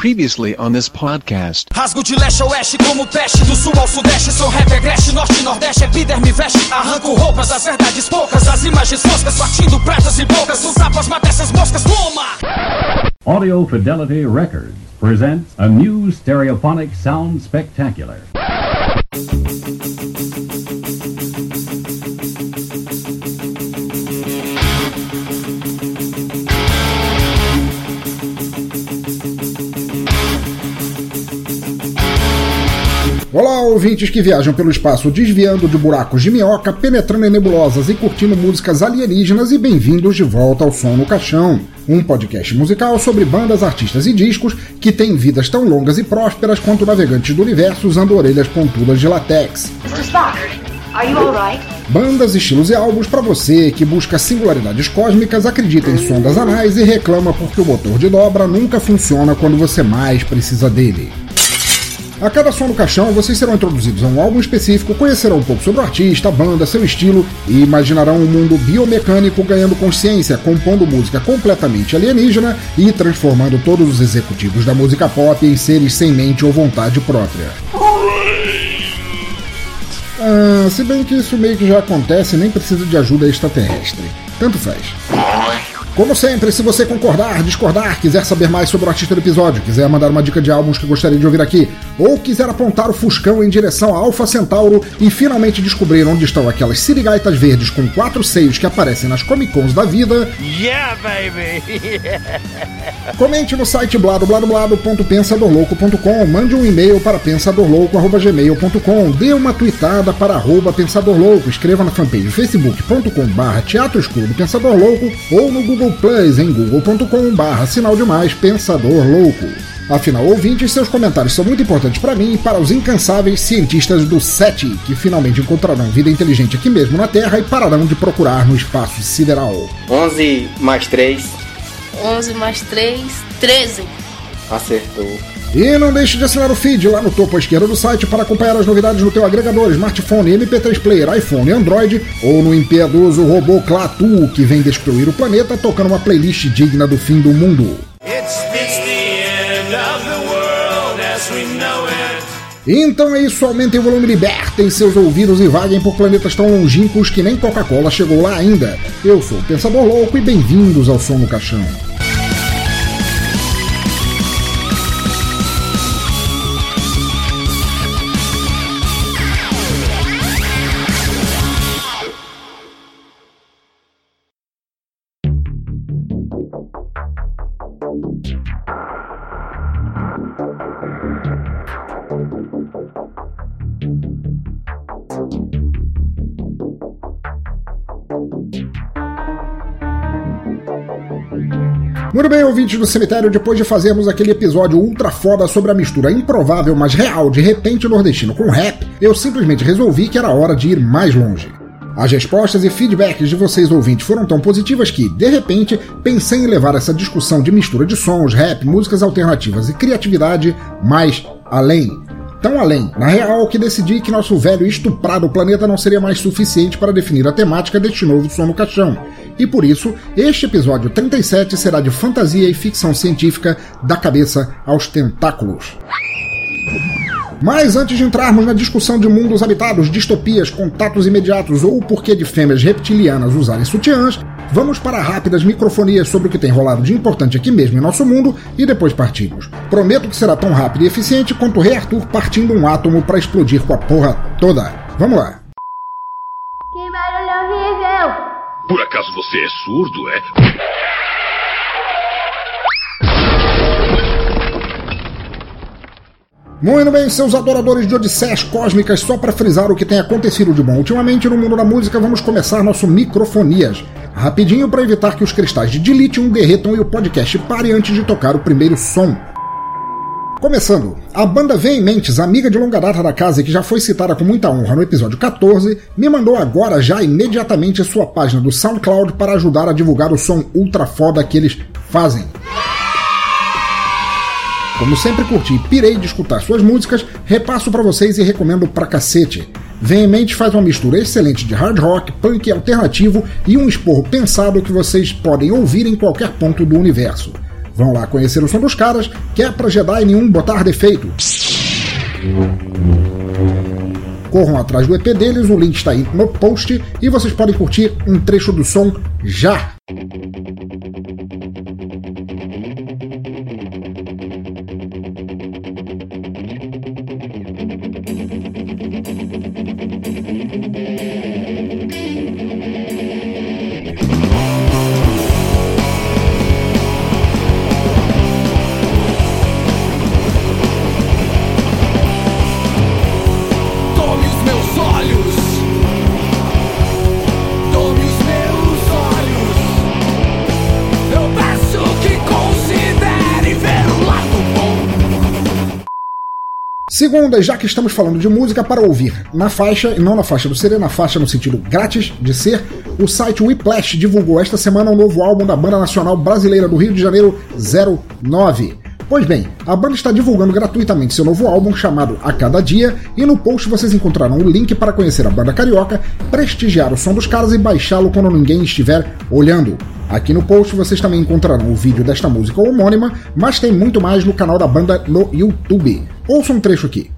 Previously on this podcast. Rasgo de leste a oeste como peste Do sul ao sudeste sou rap agreste Norte e nordeste epiderme veste Arranco roupas, as verdades poucas As imagens foscas partindo pratas e bocas Os tapas mata essas moscas, toma! Audio Fidelity Records presents a new stereophonic sound spectacular. Ouvintes que viajam pelo espaço desviando de buracos de minhoca, penetrando em nebulosas e curtindo músicas alienígenas e bem-vindos de volta ao Som no Caixão, um podcast musical sobre bandas, artistas e discos que têm vidas tão longas e prósperas quanto navegantes do universo usando orelhas pontudas de latex. Mr. Spock, are you alright? Bandas, estilos e álbuns para você que busca singularidades cósmicas, acredita em sondas anais e reclama porque o motor de dobra nunca funciona quando você mais precisa dele. A cada som no caixão, vocês serão introduzidos a um álbum específico, conhecerão um pouco sobre o artista, a banda, seu estilo e imaginarão um mundo biomecânico ganhando consciência, compondo música completamente alienígena e transformando todos os executivos da música pop em seres sem mente ou vontade própria. Ah, se bem que isso meio que já acontece, nem precisa de ajuda extraterrestre. Tanto faz. Como sempre, se você concordar, discordar, quiser saber mais sobre o artista do episódio, quiser mandar uma dica de álbuns que gostaria de ouvir aqui, ou quiser apontar o Fuscão em direção a Alpha Centauro e finalmente descobrir onde estão aquelas sirigaitas verdes com quatro seios que aparecem nas Comic Cons da vida, Yeah, baby! comente no site bladobladoblado.pensadorlouco.com, mande um e-mail para pensadorlouco.gmail.com, dê uma tweetada para arroba pensadorlouco, escreva na fanpage facebook.com barra teatro escuro do Pensador Louco ou no Google Plus em google.com barra sinal de mais Pensador Louco. Afinal, ouvintes, seus comentários são muito importantes para mim e para os incansáveis cientistas do SETI, que finalmente encontrarão vida inteligente aqui mesmo na Terra e pararão de procurar no espaço sideral. 11 mais 3, 11 mais 3, 13. acertou. E não deixe de assinar o feed lá no topo à esquerda do site para acompanhar as novidades no teu agregador, smartphone, MP3 Player, iPhone e Android, ou no impiedoso robô Clatu, que vem destruir o planeta tocando uma playlist digna do fim do mundo. Então é isso, aumentem o volume, libertem seus ouvidos e vaguem por planetas tão longínquos que nem Coca-Cola chegou lá ainda. Eu sou o Pensador Louco e bem-vindos ao Som no Caixão. Bem, ouvintes do cemitério, depois de fazermos aquele episódio ultra foda sobre a mistura improvável, mas real de repente nordestino com rap, eu simplesmente resolvi que era hora de ir mais longe. As respostas e feedbacks de vocês ouvintes foram tão positivas que, de repente, pensei em levar essa discussão de mistura de sons, rap, músicas alternativas e criatividade mais além. Tão além, na real, que decidi que nosso velho estuprado planeta não seria mais suficiente para definir a temática deste novo som no caixão. E por isso, este episódio 37 será de fantasia e ficção científica da cabeça aos tentáculos. Mas antes de entrarmos na discussão de mundos habitados, distopias, contatos imediatos ou o porquê de fêmeas reptilianas usarem sutiãs, vamos para rápidas microfonias sobre o que tem rolado de importante aqui mesmo em nosso mundo e depois partimos. Prometo que será tão rápido e eficiente quanto o Rei Arthur partindo um átomo para explodir com a porra toda. Vamos lá. Por acaso você é surdo, é? Muito bem, seus adoradores de Odisseias Cósmicas, só para frisar o que tem acontecido de bom ultimamente no mundo da música, vamos começar nosso Microfonias. Rapidinho para evitar que os cristais de dilítio derretam e o podcast pare antes de tocar o primeiro som. Começando, a banda Veementes, amiga de longa data da casa e que já foi citada com muita honra no episódio 14, me mandou agora já imediatamente sua página do SoundCloud para ajudar a divulgar o som ultra foda que eles fazem. Como sempre curti e pirei de escutar suas músicas, repasso pra vocês e recomendo pra cacete. Veemente faz uma mistura excelente de hard rock, punk alternativo e um esporro pensado que vocês podem ouvir em qualquer ponto do universo. Vão lá conhecer o som dos caras, que é pra Jedi nenhum botar defeito. Corram atrás do EP deles, o link está aí no post e vocês podem curtir um trecho do som já. Segunda, já que estamos falando de música, para ouvir na faixa, e não na faixa do CD, na faixa no sentido grátis de ser, o site Whiplash divulgou esta semana um novo álbum da banda nacional brasileira do Rio de Janeiro 09. Pois bem, a banda está divulgando gratuitamente seu novo álbum chamado A Cada Dia, e no post vocês encontrarão o link para conhecer a banda carioca, prestigiar o som dos caras e baixá-lo quando ninguém estiver olhando. Aqui no post vocês também encontrarão o vídeo desta música homônima, mas tem muito mais no canal da banda no YouTube. Ouça um trecho aqui.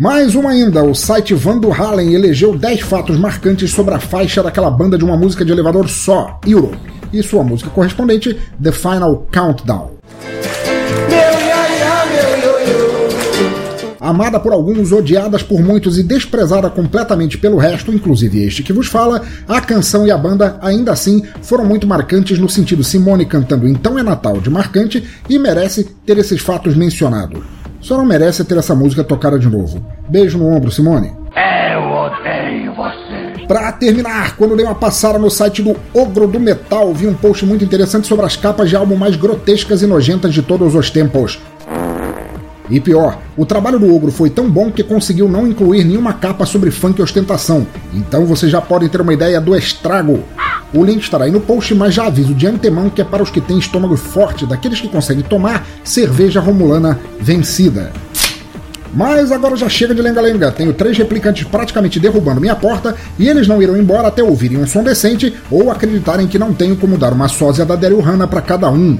Mais uma ainda, o site Van do Halen elegeu 10 fatos marcantes sobre a faixa daquela banda de uma música de elevador só, Europe, e sua música correspondente, The Final Countdown. Amada por alguns, odiadas por muitos e desprezada completamente pelo resto, inclusive este que vos fala, a canção e a banda ainda assim foram muito marcantes no sentido Simone cantando Então é Natal de marcante e merece ter esses fatos mencionados. Só não merece ter essa música tocada de novo. Beijo no ombro, Simone. Eu odeio você. Pra terminar, quando dei uma passada no site do Ogro do Metal, vi um post muito interessante sobre as capas de álbum mais grotescas e nojentas de todos os tempos. E pior, o trabalho do Ogro foi tão bom que conseguiu não incluir nenhuma capa sobre funk e ostentação. Então vocês já podem ter uma ideia do estrago. O link estará aí no post, mas já aviso de antemão que é para os que têm estômago forte, daqueles que conseguem tomar cerveja romulana vencida. Mas agora já chega de lenga-lenga. Tenho três replicantes praticamente derrubando minha porta e eles não irão embora até ouvirem um som decente ou acreditarem que não tenho como dar uma sósia da Daryl Hannah para cada um.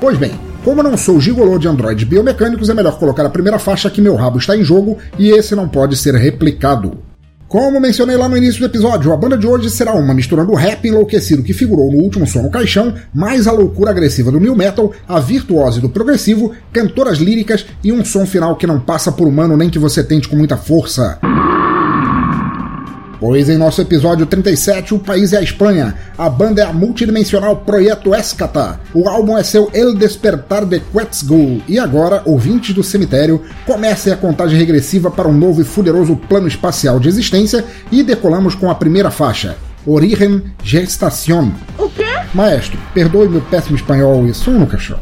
Pois bem, como não sou gigolô de androides biomecânicos, é melhor colocar a primeira faixa que meu rabo está em jogo e esse não pode ser replicado. Como mencionei lá no início do episódio, a banda de hoje será uma misturando o rap enlouquecido que figurou no último som no caixão, mais a loucura agressiva do new metal, a virtuose do progressivo, cantoras líricas e um som final que não passa por humano nem que você tente com muita força. Pois em nosso episódio 37, o país é a Espanha, a banda é a multidimensional Projeto Escata, o álbum é seu El Despertar de Quetzgul, e agora, ouvintes do cemitério, comecem a contagem regressiva para um novo e fuderoso plano espacial de existência e decolamos com a primeira faixa, Origen Gestación. O quê? Maestro, perdoe meu péssimo espanhol e som no caixão.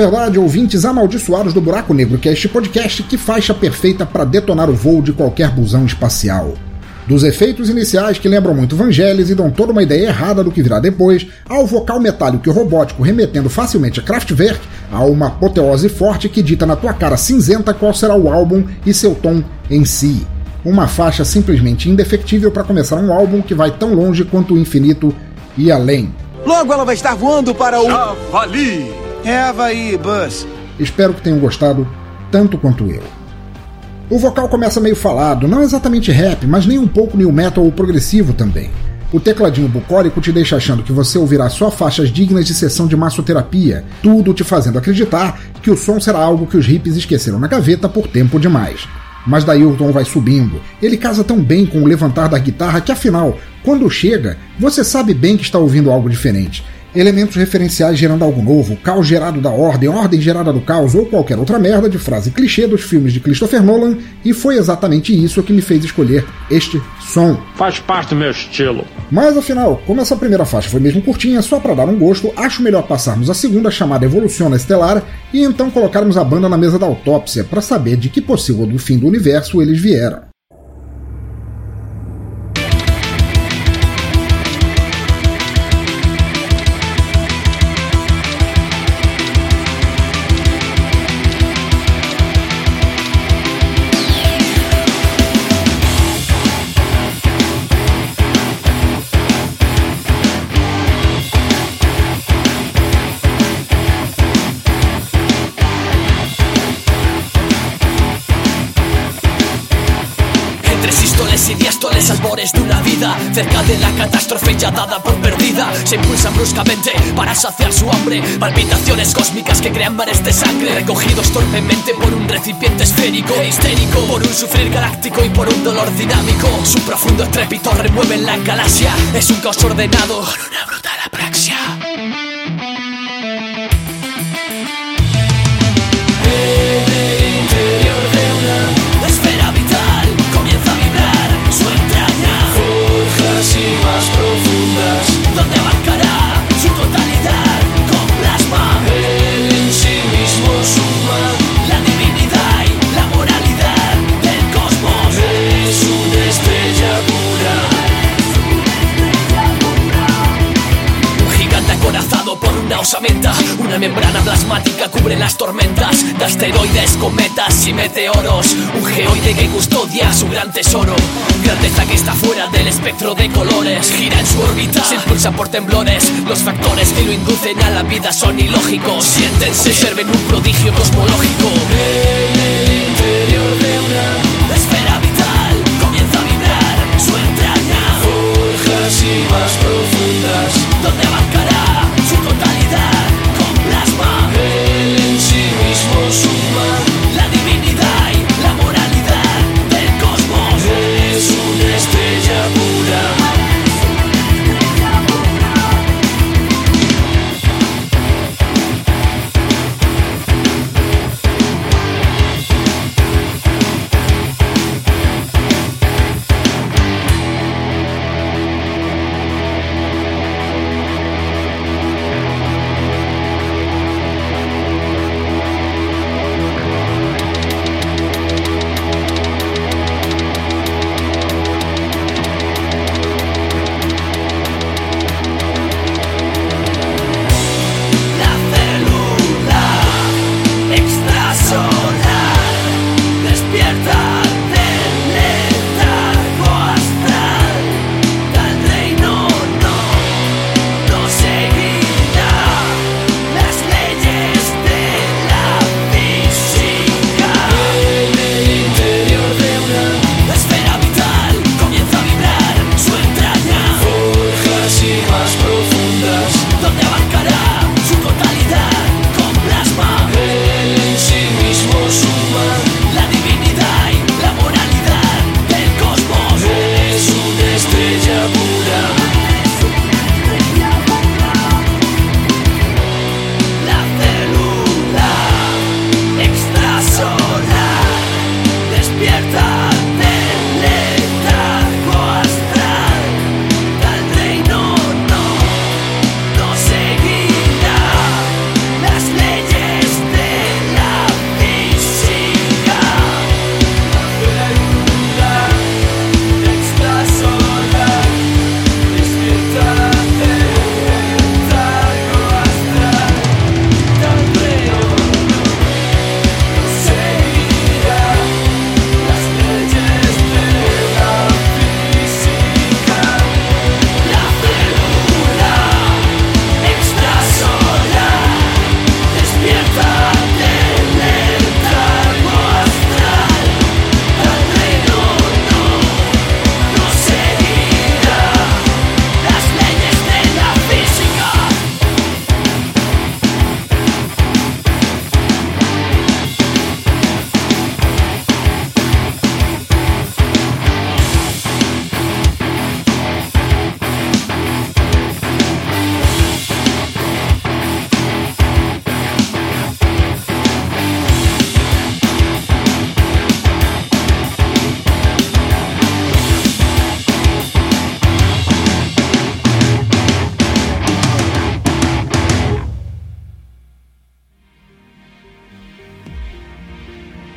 Verdade, ouvintes amaldiçoados do Buraco Negro, que é este podcast, que faixa perfeita para detonar o voo de qualquer busão espacial. Dos efeitos iniciais que lembram muito Vangelis e dão toda uma ideia errada do que virá depois, ao vocal metálico e robótico remetendo facilmente a Kraftwerk, há uma apoteose forte que dita na tua cara cinzenta qual será o álbum e seu tom em si. Uma faixa simplesmente indefectível para começar um álbum que vai tão longe quanto o infinito e além. Logo ela vai estar voando para o. Javali! É Havaí, Buzz. Espero que tenham gostado tanto quanto eu. O vocal começa meio falado, não exatamente rap, mas nem um pouco new metal ou progressivo também. O tecladinho bucólico te deixa achando que você ouvirá só faixas dignas de sessão de massoterapia, tudo te fazendo acreditar que o som será algo que os hippies esqueceram na gaveta por tempo demais. Mas daí o tom vai subindo. Ele casa tão bem com o levantar da guitarra que afinal, quando chega, você sabe bem que está ouvindo algo diferente elementos referenciais gerando algo novo, caos gerado da ordem, ordem gerada do caos ou qualquer outra merda de frase clichê dos filmes de Christopher Nolan, e foi exatamente isso que me fez escolher este som. Faz parte do meu estilo. Mas afinal, como essa primeira faixa foi mesmo curtinha, só para dar um gosto, acho melhor passarmos a segunda chamada Evoluciona Estelar e então colocarmos a banda na mesa da autópsia para saber de que possível do fim do universo eles vieram. Dada por perdida. Se impulsan bruscamente para saciar su hambre. Palpitaciones cósmicas que crean mares de sangre Recogidos torpemente por un recipiente esférico e histérico Por un sufrir galáctico y por un dolor dinámico. Su profundo estrépito remueve la galaxia. Es un caos ordenado con una brutal Una membrana plasmática cubre las tormentas De asteroides, cometas y meteoros. Un geoide que custodia su gran tesoro. Grandeza que está fuera del espectro de colores. Gira en su órbita, se impulsa por temblores. Los factores que lo inducen a la vida son ilógicos. Siéntense, observen un prodigio cosmológico. En el interior de una esfera vital. Comienza a vibrar su entraña. Forjas y más profundas Donde abarcará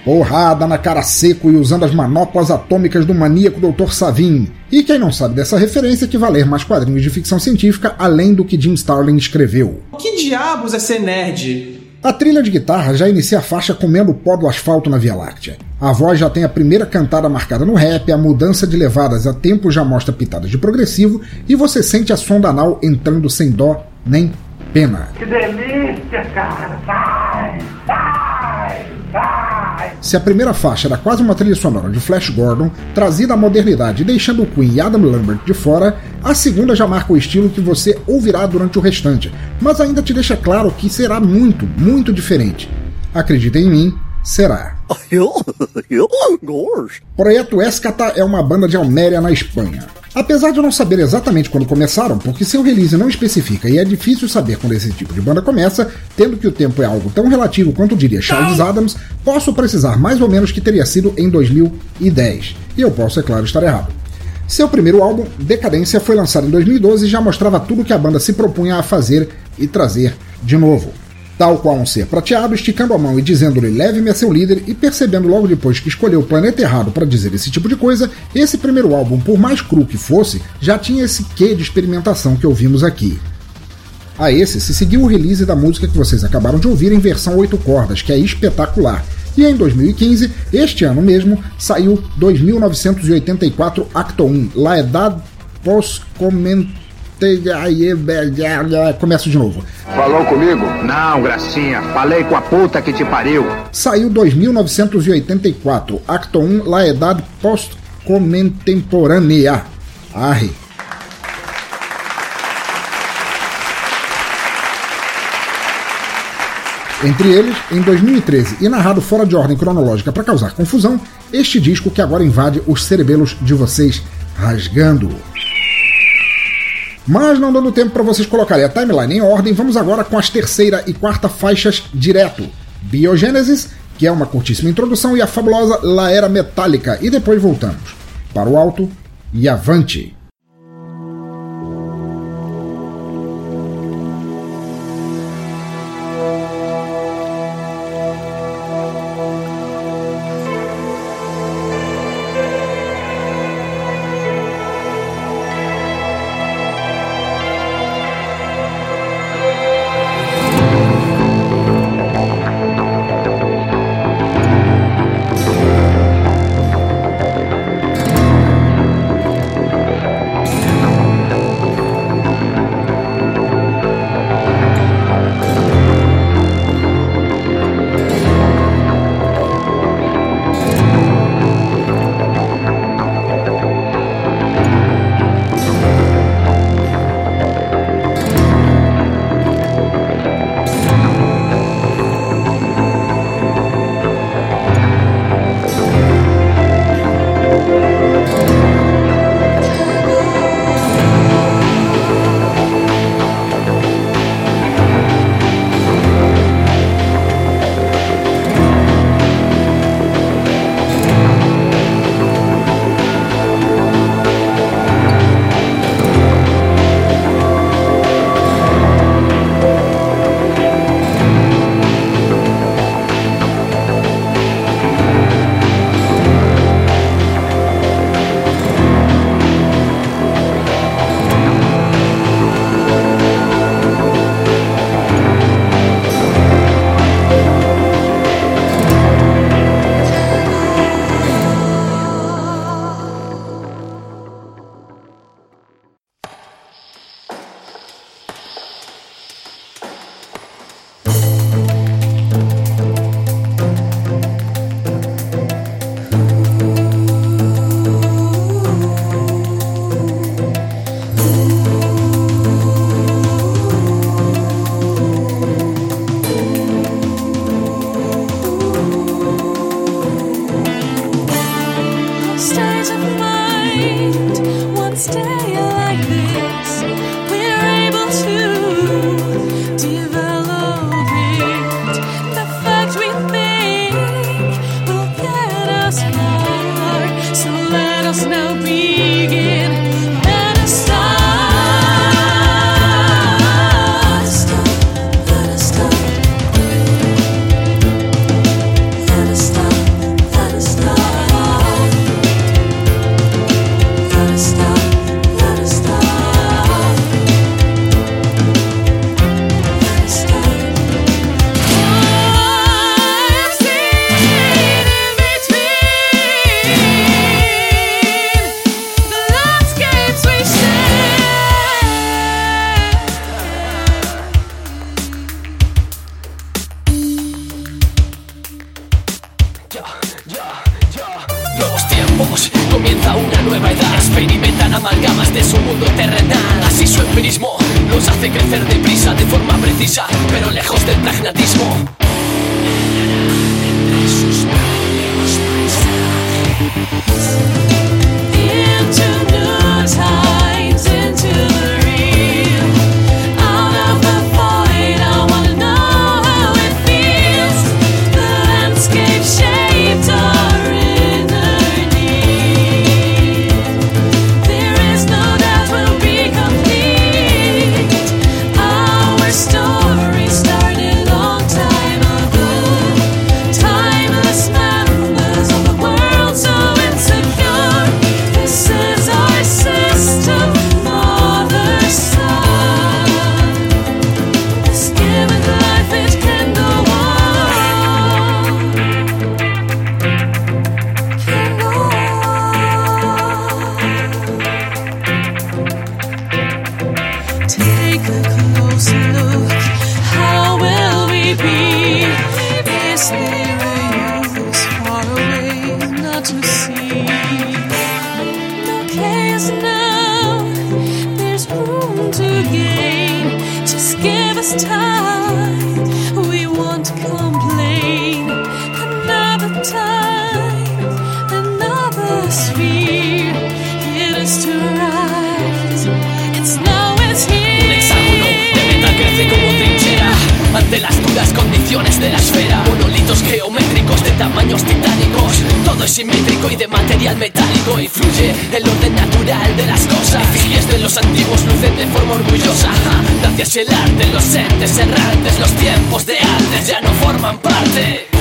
Porrada na cara seco e usando as manoplas atômicas do maníaco Dr. Savin. E quem não sabe dessa referência que vai ler mais quadrinhos de ficção científica além do que Jim Starlin escreveu. Que diabos é ser nerd? A trilha de guitarra já inicia a faixa comendo o pó do asfalto na Via Láctea. A voz já tem a primeira cantada marcada no rap, a mudança de levadas a tempo já mostra pitadas de progressivo e você sente a sonda anal entrando sem dó nem pena. Que delícia, cara! Vai, vai! Se a primeira faixa era quase uma trilha sonora de Flash Gordon, trazida à modernidade deixando o Queen e Adam Lambert de fora, a segunda já marca o estilo que você ouvirá durante o restante, mas ainda te deixa claro que será muito, muito diferente. Acredita em mim, será. Projeto Escata é uma banda de Alméria, na Espanha. Apesar de não saber exatamente quando começaram, porque seu release não especifica e é difícil saber quando esse tipo de banda começa, tendo que o tempo é algo tão relativo quanto diria Charles Adams, posso precisar mais ou menos que teria sido em 2010. E eu posso, é claro, estar errado. Seu primeiro álbum, Decadência, foi lançado em 2012 e já mostrava tudo que a banda se propunha a fazer e trazer de novo. Tal qual um ser prateado, esticando a mão e dizendo-lhe leve-me a seu líder, e percebendo logo depois que escolheu o planeta errado para dizer esse tipo de coisa, esse primeiro álbum, por mais cru que fosse, já tinha esse quê de experimentação que ouvimos aqui. A esse se seguiu o release da música que vocês acabaram de ouvir em versão 8 cordas, que é espetacular. E em 2015, este ano mesmo, saiu 2984 Acto 1, La Edad Post-Comentário Aí, começo de novo. Falou comigo? Não, gracinha. Falei com a puta que te pariu. Saiu 2984, Acto 1, La Edad Post-Contemporânea. Arre. Entre eles, em 2013, e narrado fora de ordem cronológica para causar confusão, este disco que agora invade os cerebelos de vocês, rasgando. Mas não dando tempo para vocês colocarem a timeline em ordem, vamos agora com as terceira e quarta faixas direto. Biogênesis, que é uma curtíssima introdução, e a fabulosa La Era Metálica, e depois voltamos. Para o alto e avante! Un hexágono de metal crece como trinchera. Ante las duras condiciones de la esfera. Monolitos geométricos de tamaños titánicos. Todo es simétrico y de material metálico. Y fluye el orden natural de las cosas. Efigies de los antiguos lucen de forma orgullosa. Gracias el arte, los entes errantes Los tiempos de antes ya no forman parte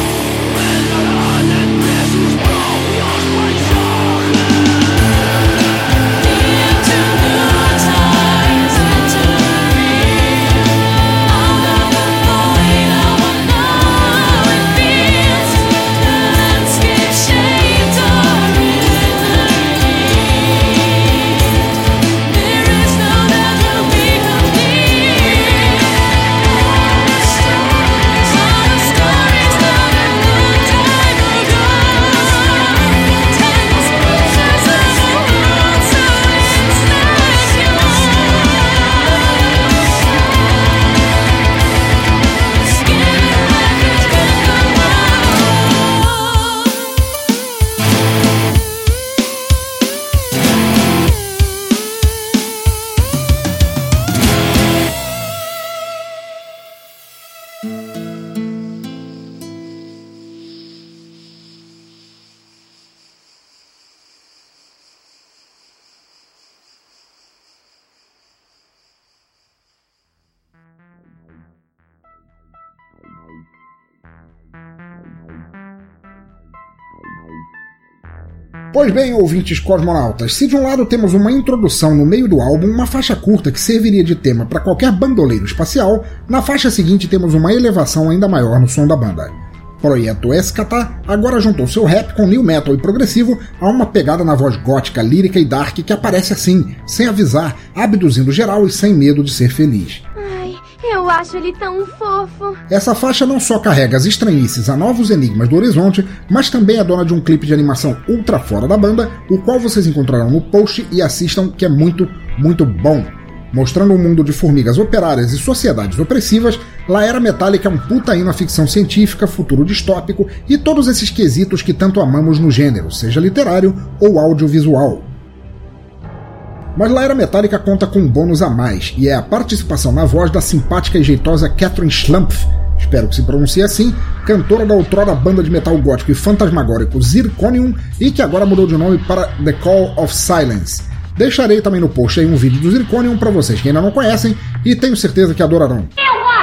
Pois bem, ouvintes cosmonautas, se de um lado temos uma introdução no meio do álbum, uma faixa curta que serviria de tema para qualquer bandoleiro espacial, na faixa seguinte temos uma elevação ainda maior no som da banda. Projeto Escata agora juntou seu rap com new metal e progressivo a uma pegada na voz gótica, lírica e dark que aparece assim, sem avisar, abduzindo geral e sem medo de ser feliz. Eu acho ele tão fofo. Essa faixa não só carrega as estranhices a novos enigmas do horizonte, mas também é dona de um clipe de animação ultra fora da banda, o qual vocês encontrarão no post e assistam, que é muito, muito bom. Mostrando um mundo de formigas operárias e sociedades opressivas, La Era Metálica é um puta hino à ficção científica, futuro distópico e todos esses quesitos que tanto amamos no gênero, seja literário ou audiovisual. Mas La Era Metálica conta com um bônus a mais, e é a participação na voz da simpática e jeitosa Catherine Schlumpf, espero que se pronuncie assim, cantora da outrora banda de metal gótico e fantasmagórico Zirconium e que agora mudou de nome para The Call of Silence. Deixarei também no post aí um vídeo do Zirconium para vocês que ainda não conhecem e tenho certeza que adorarão.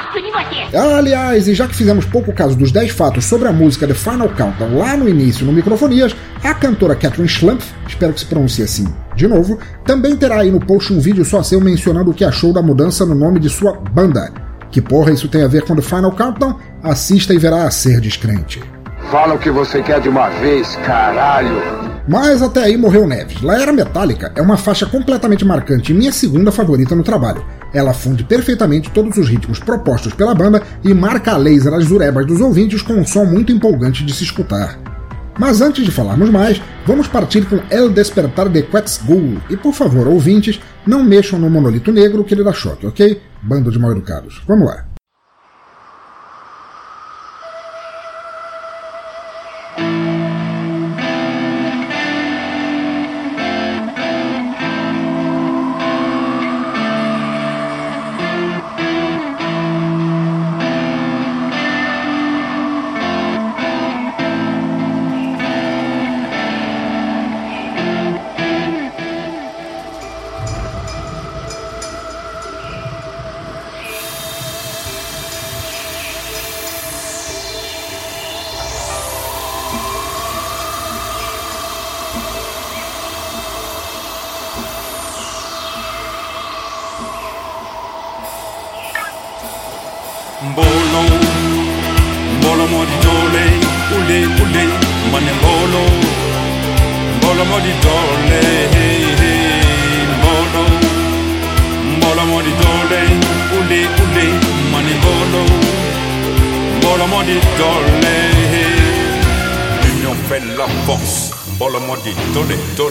Gosto de você. Aliás, e já que fizemos pouco caso dos 10 fatos sobre a música The Final Countdown lá no início no Microfonias, a cantora Catherine Schlumpf, espero que se pronuncie assim de novo, também terá aí no post um vídeo só seu mencionando o que achou da mudança no nome de sua banda. Que porra isso tem a ver com The Final Countdown? Assista e verá a ser descrente. Fala o que você quer de uma vez, caralho. Mas até aí morreu Neves. La Era Metálica é uma faixa completamente marcante e minha segunda favorita no trabalho. Ela funde perfeitamente todos os ritmos propostos pela banda e marca a laser as zurebas dos ouvintes com um som muito empolgante de se escutar. Mas antes de falarmos mais, vamos partir com El Despertar de Quetzgul. E por favor, ouvintes, não mexam no monolito negro que ele dá choque, ok? Bando de mal educados. Vamos lá.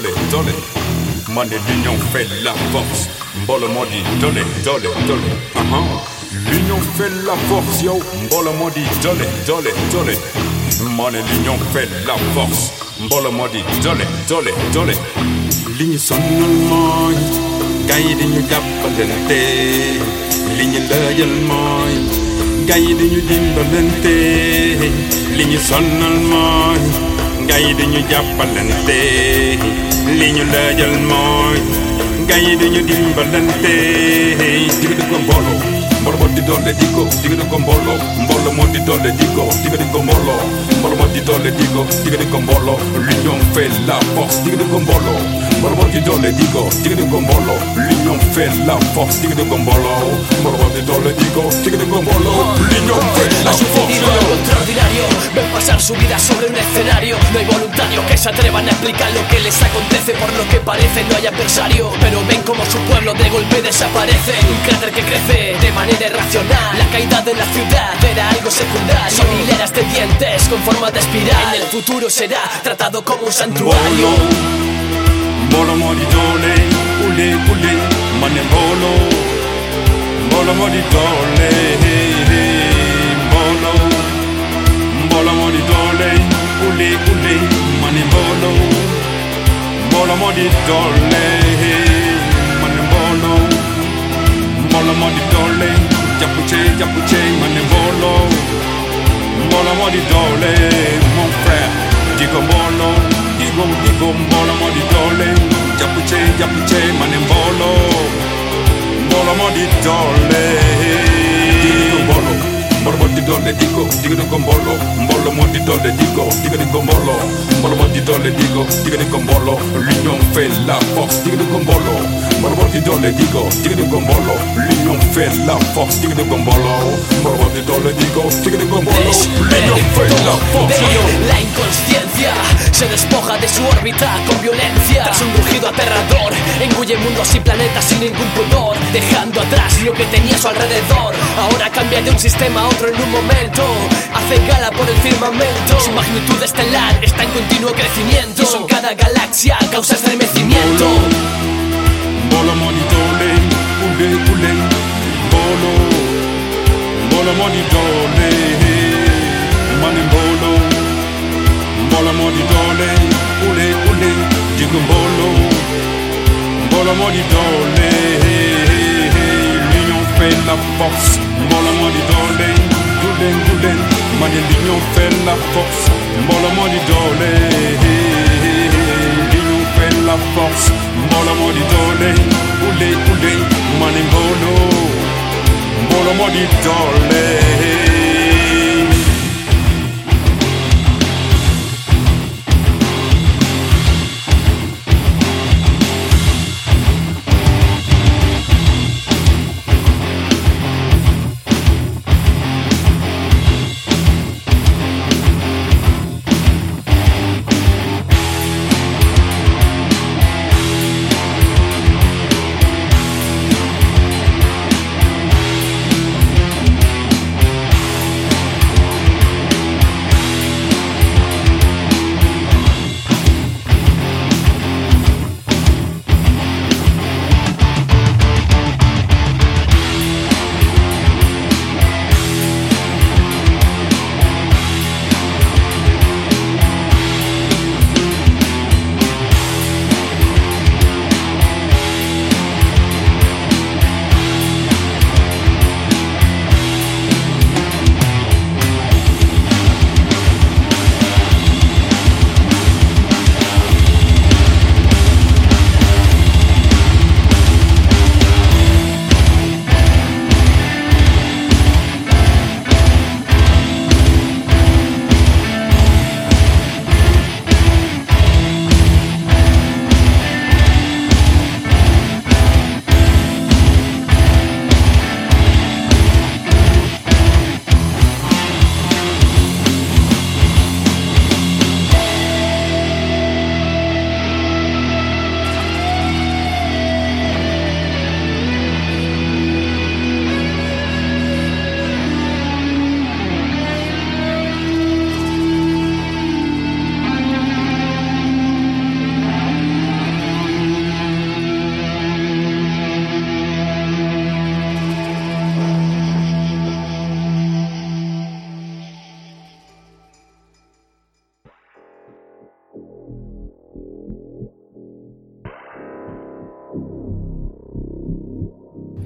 Dole, dole. Mane l'union fait la force, mbolo modi dole, dole, dole. Uh-huh. L'union fait la force, yo. Mbolo modi dole, dole, dole. Money l'union fait la force. Mbolo modi dole, dole, dole. Ligne sonal mooy. Gars yi dañu jàppalante. Ligne lëjal mooy. Gars yi dañu dimbalante. Ligne sonal mooy. gay yi duñu jàppalante li ñu lëjal mooy gay yi duñu dimbalante jigéen ko mbooloo Moro mordido le digo, tigre con bolo. Moro mordido le digo, tigre con bolo. Moro mordido le digo, tigre con bolo. L'union fait la force, tigre con bolo. Moro mordido le digo, tigre con bolo. L'union fait la force, tigre con bolo. Moro mordido le digo, tigre con bolo. L'union fait la force. Ven pasar su vida sobre un escenario. No hay voluntarios que se atrevan a explicar lo que les acontece. Por lo que parece, no hay adversario. Pero ven como su pueblo de golpe desaparece. Un cráter que crece de manera la caída de la ciudad era algo secundario. Son hileras de dientes con forma de espiral. En el futuro será tratado como un santuario. Mbolo mo di dole, ule ule, mane mbolo Mbolo mo di dole, mbolo Mbolo mo di dole, ule ule, mane mbolo Mbolo mo Mola modi dole, japuche japuche mane volo. Mola modi dole, mon frère, digo molo, digo digo mola modi dole, japuche japuche mane volo. Mola modi dole, digo molo. bolo maldito le digo, dígale con bolo, bolo maldito le digo, dígale con bolo, bolo maldito le digo, dígale con bolo, Lino fox, con bolo, bolo maldito le digo, dígale con bolo, Lino fe fox, con bolo, bolo maldito le digo, con bolo, la fox. La inconsciencia. Se despoja de su órbita con violencia, tras un rugido aterrador, engulle mundos y planetas sin ningún pudor, dejando atrás lo que tenía a su alrededor. Ahora cambia de un sistema a otro en un momento. Hacen gala por el firmamento. Su magnitud estelar está en continuo crecimiento. Son cada galaxia causa estremecimiento. Bolo, monitole, ule, ule. Bolo, bolo, monitole Manen bolo, bolo, monitole Ule, ule, digo bolo. Bolo, monitole fell la force Mbola mani doole gulen gulen mani liñu fell la force Mbola mani doole liñu fell la force Mbola mani doole ule ule mani ngolo Mbola mani doole.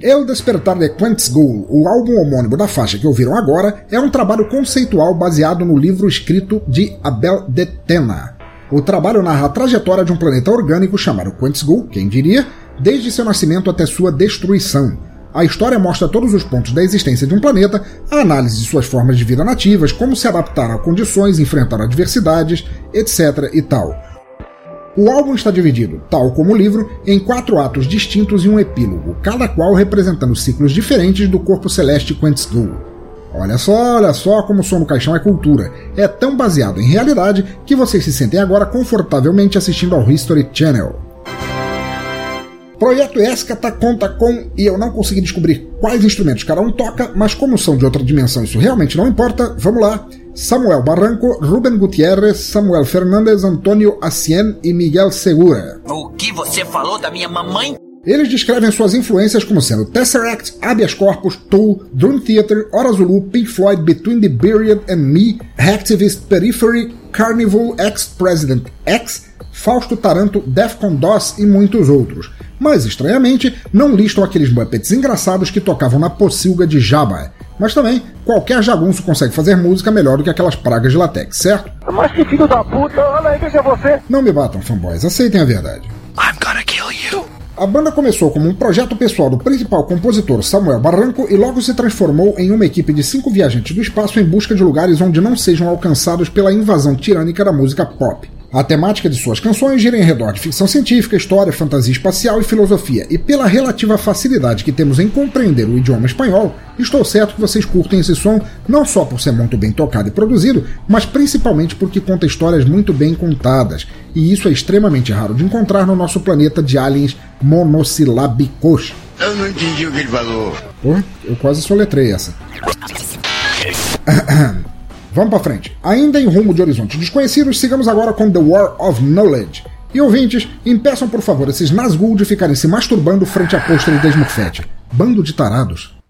El Despertar de Quentin Ghoul, o álbum homônimo da faixa que ouviram agora, é um trabalho conceitual baseado no livro escrito de Abel de Tena. O trabalho narra a trajetória de um planeta orgânico chamado Quentin Ghoul, quem diria, desde seu nascimento até sua destruição. A história mostra todos os pontos da existência de um planeta, a análise de suas formas de vida nativas, como se adaptar a condições, enfrentar adversidades, etc. e tal. O álbum está dividido, tal como o livro, em quatro atos distintos e um epílogo, cada qual representando ciclos diferentes do corpo celeste Ghoul. Olha só, olha só como o som no caixão é cultura. É tão baseado em realidade que vocês se sentem agora confortavelmente assistindo ao History Channel. Projeto Escata conta com, e eu não consegui descobrir quais instrumentos cada um toca, mas como são de outra dimensão isso realmente não importa, vamos lá. Samuel Barranco, Ruben Gutierrez, Samuel Fernandes, Antônio Assien e Miguel Segura. O que você falou da minha mamãe? Eles descrevem suas influências como sendo Tesseract, Habeas Corpus, Tool, Dream Theater, Hora Zulu, Pink Floyd, Between the Buried and Me, Hacktivist, Periphery, Carnival, Ex-President X, Fausto Taranto, Defcon DOS e muitos outros. Mas, estranhamente, não listam aqueles Muppets engraçados que tocavam na pocilga de Jabba. Mas também, qualquer jagunço consegue fazer música melhor do que aquelas pragas de latex, certo? Mas que filho da puta, olha aí, veja você. Não me batam, fanboys, aceitem a verdade. I'm gonna kill you. A banda começou como um projeto pessoal do principal compositor Samuel Barranco e logo se transformou em uma equipe de cinco viajantes do espaço em busca de lugares onde não sejam alcançados pela invasão tirânica da música pop. A temática de suas canções gira em redor de ficção científica, história, fantasia espacial e filosofia, e pela relativa facilidade que temos em compreender o idioma espanhol, estou certo que vocês curtem esse som não só por ser muito bem tocado e produzido, mas principalmente porque conta histórias muito bem contadas, e isso é extremamente raro de encontrar no nosso planeta de aliens monossilábicos. Eu não entendi o que ele falou. Pô, eu quase soletrei essa. Vamos pra frente. Ainda em rumo de horizontes desconhecidos, sigamos agora com The War of Knowledge. E ouvintes, impeçam por favor esses Nazgûl de ficarem se masturbando frente à pôster de Smurfette. Bando de tarados.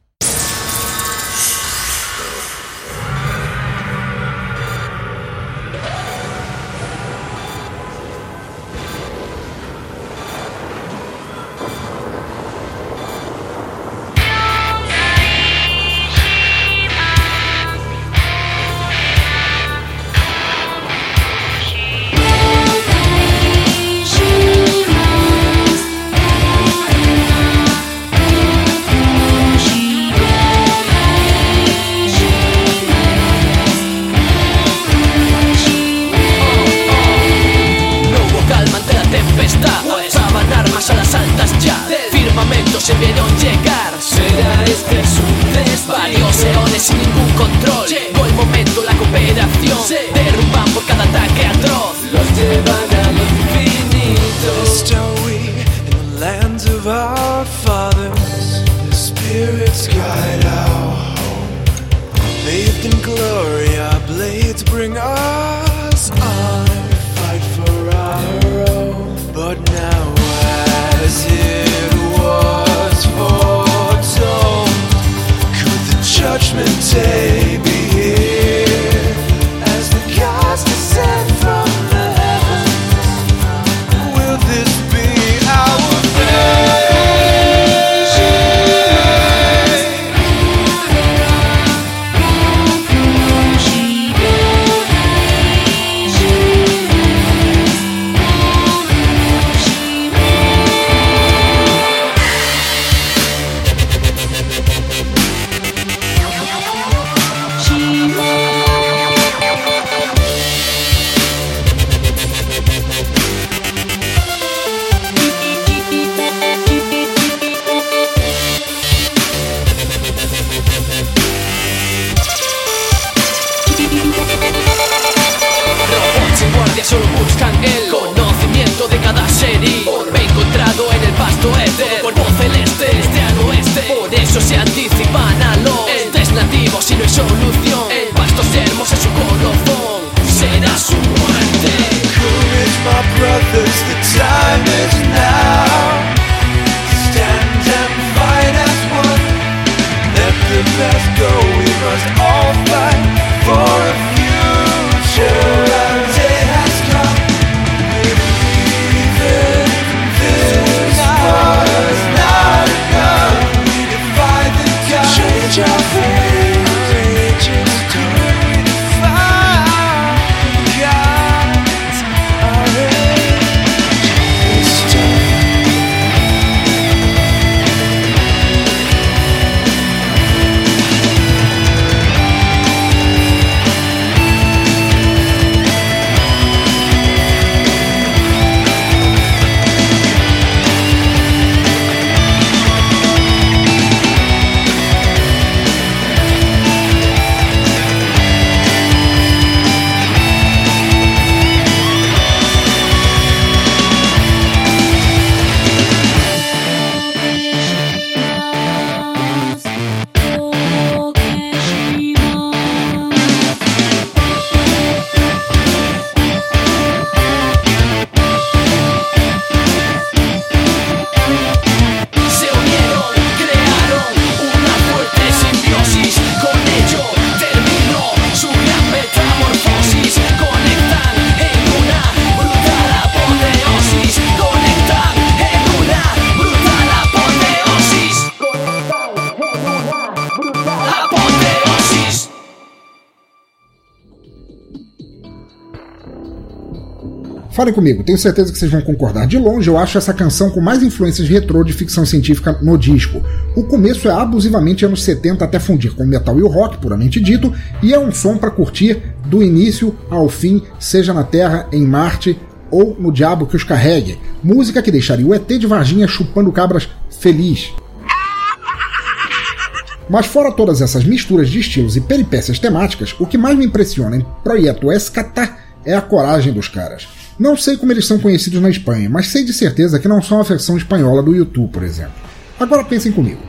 Comigo, tenho certeza que vocês vão concordar. De longe, eu acho essa canção com mais influências retrô de ficção científica no disco. O começo é abusivamente anos 70 até fundir com o metal e o rock, puramente dito, e é um som para curtir do início ao fim, seja na Terra, em Marte ou no Diabo que os carregue. Música que deixaria o ET de Varginha chupando cabras feliz. Mas fora todas essas misturas de estilos e peripécias temáticas, o que mais me impressiona em Projeto Escata é a coragem dos caras. Não sei como eles são conhecidos na Espanha, mas sei de certeza que não são a versão espanhola do YouTube, por exemplo. Agora pensem comigo.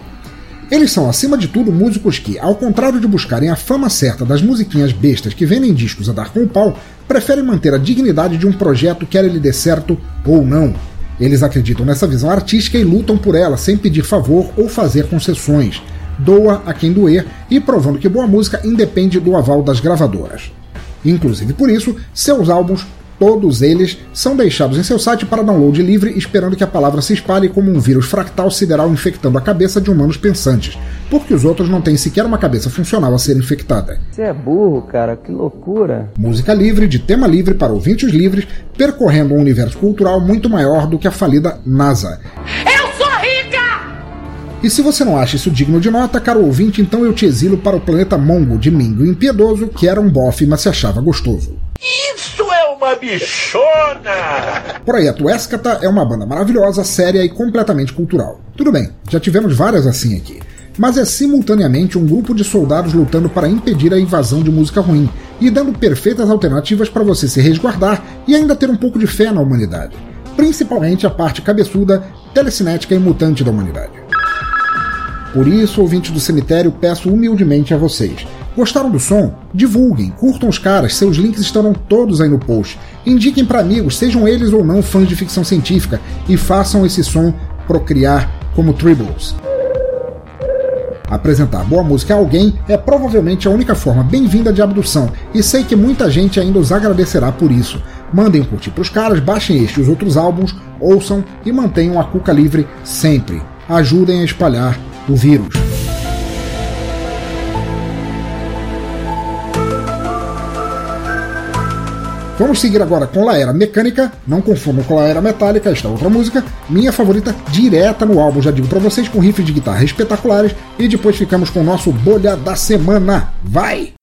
Eles são, acima de tudo, músicos que, ao contrário de buscarem a fama certa das musiquinhas bestas que vendem discos a dar com o pau, preferem manter a dignidade de um projeto quer ele dê certo ou não. Eles acreditam nessa visão artística e lutam por ela, sem pedir favor ou fazer concessões. Doa a quem doer e provando que boa música independe do aval das gravadoras. Inclusive por isso, seus álbuns, todos eles, são deixados em seu site para download livre, esperando que a palavra se espalhe como um vírus fractal sideral infectando a cabeça de humanos pensantes, porque os outros não têm sequer uma cabeça funcional a ser infectada. Você é burro, cara, que loucura. Música livre, de tema livre para ouvintes livres, percorrendo um universo cultural muito maior do que a falida NASA. Eu sou rica! E se você não acha isso digno de nota, caro ouvinte, então eu te exilo para o planeta Mongo de Mingo Impiedoso, que era um bofe, mas se achava gostoso. Isso uma bichona! Projeto Escata é uma banda maravilhosa, séria e completamente cultural. Tudo bem, já tivemos várias assim aqui. Mas é simultaneamente um grupo de soldados lutando para impedir a invasão de música ruim e dando perfeitas alternativas para você se resguardar e ainda ter um pouco de fé na humanidade. Principalmente a parte cabeçuda, telecinética e mutante da humanidade. Por isso, ouvintes do cemitério, peço humildemente a vocês. Gostaram do som? Divulguem, curtam os caras, seus links estarão todos aí no post. Indiquem para amigos, sejam eles ou não fãs de ficção científica, e façam esse som procriar como Tribbles. Apresentar boa música a alguém é provavelmente a única forma bem-vinda de abdução, e sei que muita gente ainda os agradecerá por isso. Mandem curtir pros caras, baixem este e os outros álbuns, ouçam e mantenham a cuca livre sempre. Ajudem a espalhar o vírus. Vamos seguir agora com Laera Mecânica, não confundam com Laera Metálica, esta outra música, minha favorita direta no álbum, já digo pra vocês, com riffs de guitarra espetaculares, e depois ficamos com o nosso Bolha da Semana. Vai!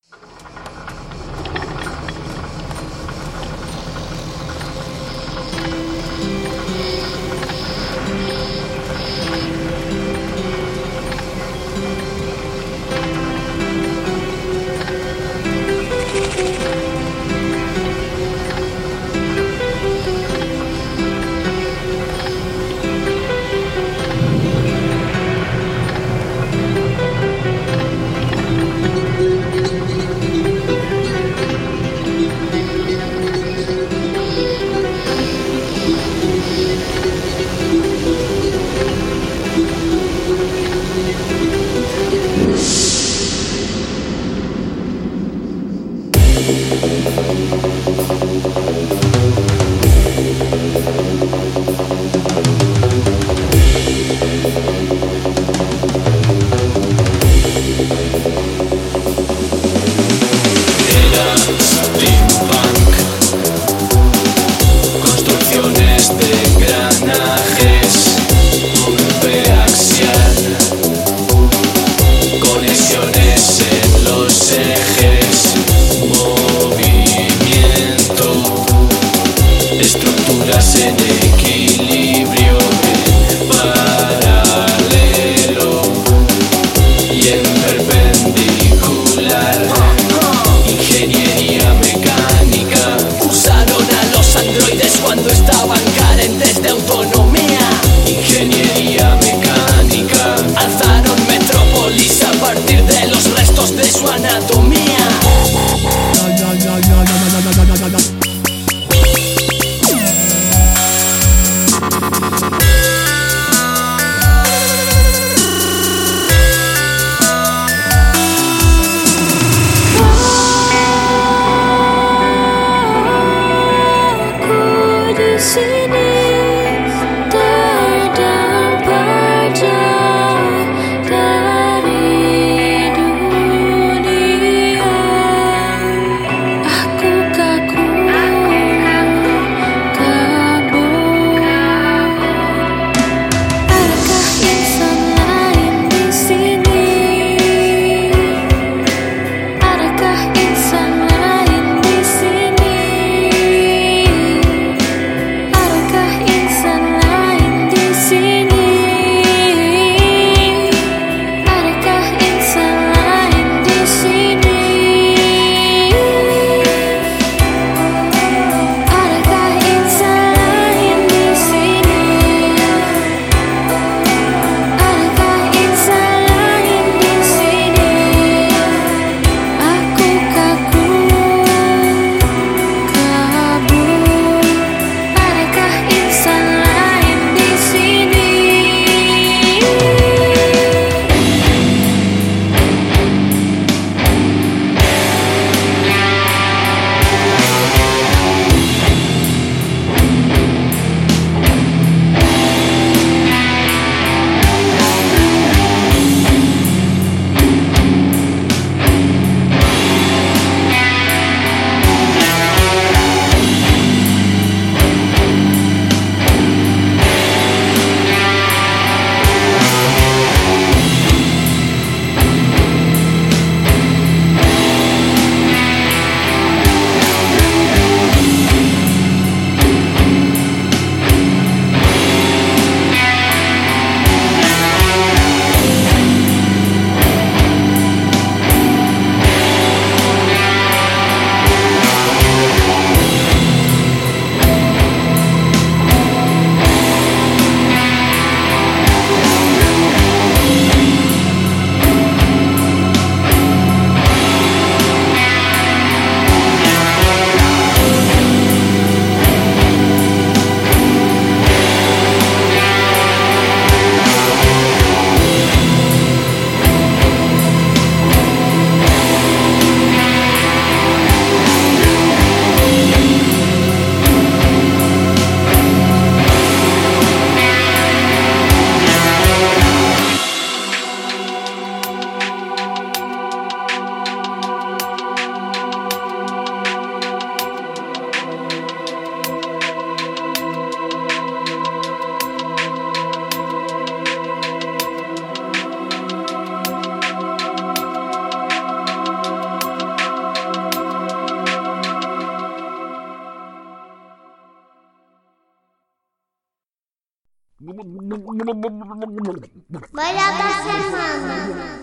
Melhor da semana.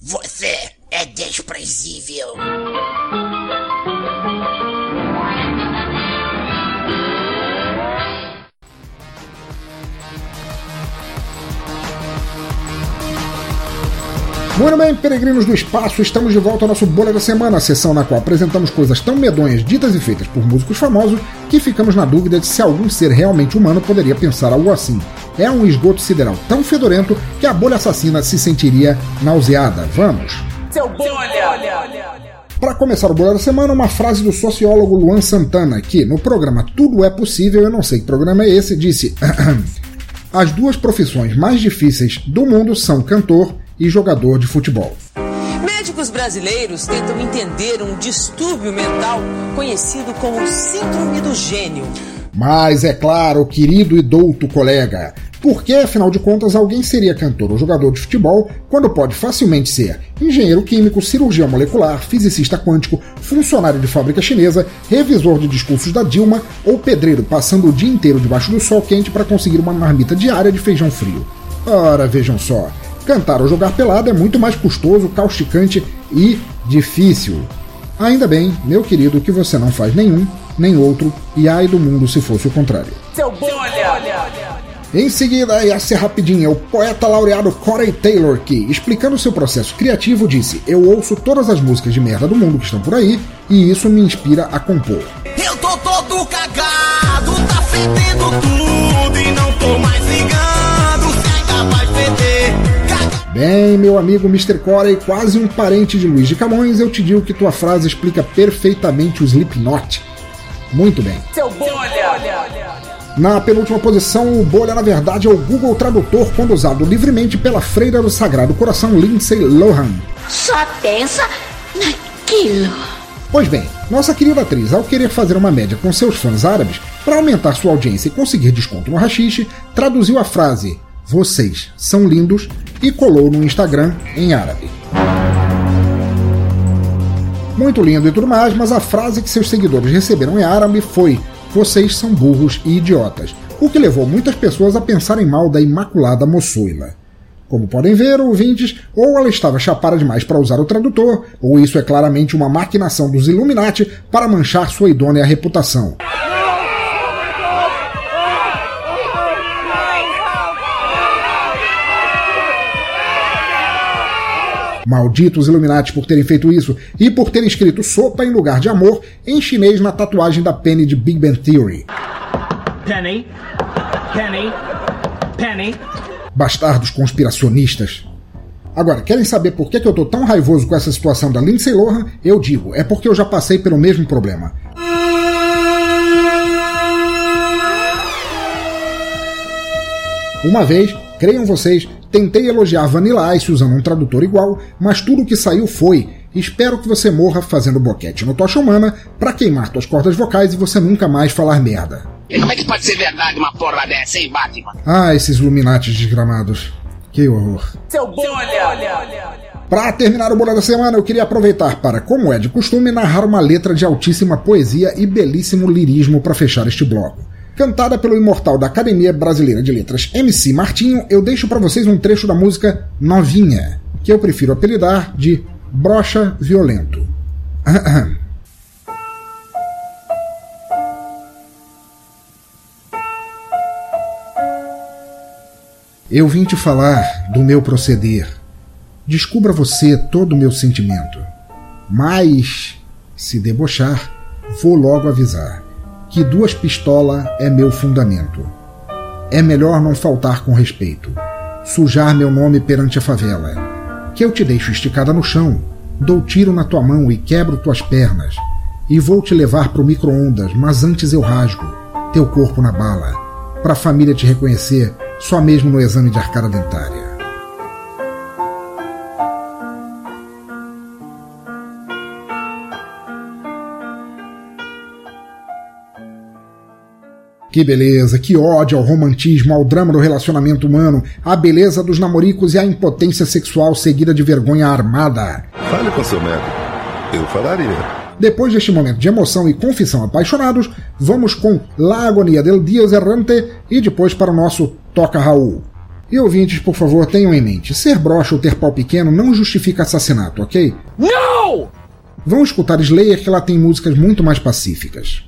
Você é desprezível. Muito bem, peregrinos do espaço, estamos de volta ao nosso Bolha da Semana, a sessão na qual apresentamos coisas tão medonhas ditas e feitas por músicos famosos que ficamos na dúvida de se algum ser realmente humano poderia pensar algo assim. É um esgoto sideral tão fedorento que a bolha assassina se sentiria nauseada. Vamos! Seu bolha! Para começar o Bolha da Semana, uma frase do sociólogo Luan Santana, que no programa Tudo é Possível, eu não sei que programa é esse, disse: As duas profissões mais difíceis do mundo são cantor e jogador de futebol. Médicos brasileiros tentam entender um distúrbio mental conhecido como Síndrome do Gênio. Mas é claro, querido e douto colega, por que, afinal de contas, alguém seria cantor ou jogador de futebol quando pode facilmente ser engenheiro químico, cirurgião molecular, fisicista quântico, funcionário de fábrica chinesa, revisor de discursos da Dilma ou pedreiro passando o dia inteiro debaixo do sol quente para conseguir uma marmita diária de feijão frio? Ora, vejam só. Cantar ou jogar pelado é muito mais custoso, causticante e difícil. Ainda bem, meu querido, que você não faz nenhum, nem outro, e ai do mundo se fosse o contrário. Seu bolha! Em seguida, e essa é rapidinha, o poeta laureado Corey Taylor, que, explicando seu processo criativo, disse: Eu ouço todas as músicas de merda do mundo que estão por aí, e isso me inspira a compor. Eu tô todo cagado, tá fedendo tudo Bem, meu amigo Mr. Corey, quase um parente de Luiz de Camões, eu te digo que tua frase explica perfeitamente o Slipknot. Muito bem. Seu bolha! Na penúltima posição, o Bolha na verdade é o Google Tradutor quando usado livremente pela freira do Sagrado Coração Lindsay Lohan. Só pensa naquilo. Pois bem, nossa querida atriz, ao querer fazer uma média com seus fãs árabes para aumentar sua audiência e conseguir desconto no rachixe, traduziu a frase vocês são lindos e colou no Instagram em árabe. Muito lindo e tudo mais, mas a frase que seus seguidores receberam em árabe foi: Vocês são burros e idiotas, o que levou muitas pessoas a pensarem mal da Imaculada Mossuila. Como podem ver, ouvintes, ou ela estava chapada demais para usar o tradutor, ou isso é claramente uma maquinação dos Illuminati para manchar sua idônea reputação. Malditos Illuminati por terem feito isso e por terem escrito sopa em lugar de amor em chinês na tatuagem da Penny de Big Bang Theory. Penny, Penny, Penny. Bastardos conspiracionistas. Agora, querem saber por que, que eu tô tão raivoso com essa situação da Lindsay Lohan? Eu digo, é porque eu já passei pelo mesmo problema. Uma vez, creiam vocês, tentei elogiar Vanilla Ice usando um tradutor igual, mas tudo que saiu foi: espero que você morra fazendo boquete no Tocha Humana pra queimar tuas cordas vocais e você nunca mais falar merda. E como é que pode ser verdade uma porra dessa, hein, Batman? Ah, esses Illuminati desgramados. Que horror. Seu bolha! Para terminar o Bolha da Semana, eu queria aproveitar para, como é de costume, narrar uma letra de altíssima poesia e belíssimo lirismo para fechar este bloco. Cantada pelo imortal da Academia Brasileira de Letras MC Martinho, eu deixo para vocês um trecho da música Novinha, que eu prefiro apelidar de Brocha Violento. Eu vim te falar do meu proceder. Descubra você todo o meu sentimento. Mas, se debochar, vou logo avisar que duas pistolas é meu fundamento. É melhor não faltar com respeito, sujar meu nome perante a favela, que eu te deixo esticada no chão, dou tiro na tua mão e quebro tuas pernas, e vou te levar pro micro-ondas, mas antes eu rasgo teu corpo na bala, pra família te reconhecer só mesmo no exame de arcada dentária. Que beleza, que ódio ao romantismo, ao drama do relacionamento humano, à beleza dos namoricos e à impotência sexual seguida de vergonha armada. Fale com seu médico. Eu falaria. Depois deste momento de emoção e confissão apaixonados, vamos com La Agonia del Dias Errante e depois para o nosso Toca Raul. E ouvintes, por favor, tenham em mente: ser broxa ou ter pau pequeno não justifica assassinato, ok? Não! Vão escutar Slayer que ela tem músicas muito mais pacíficas.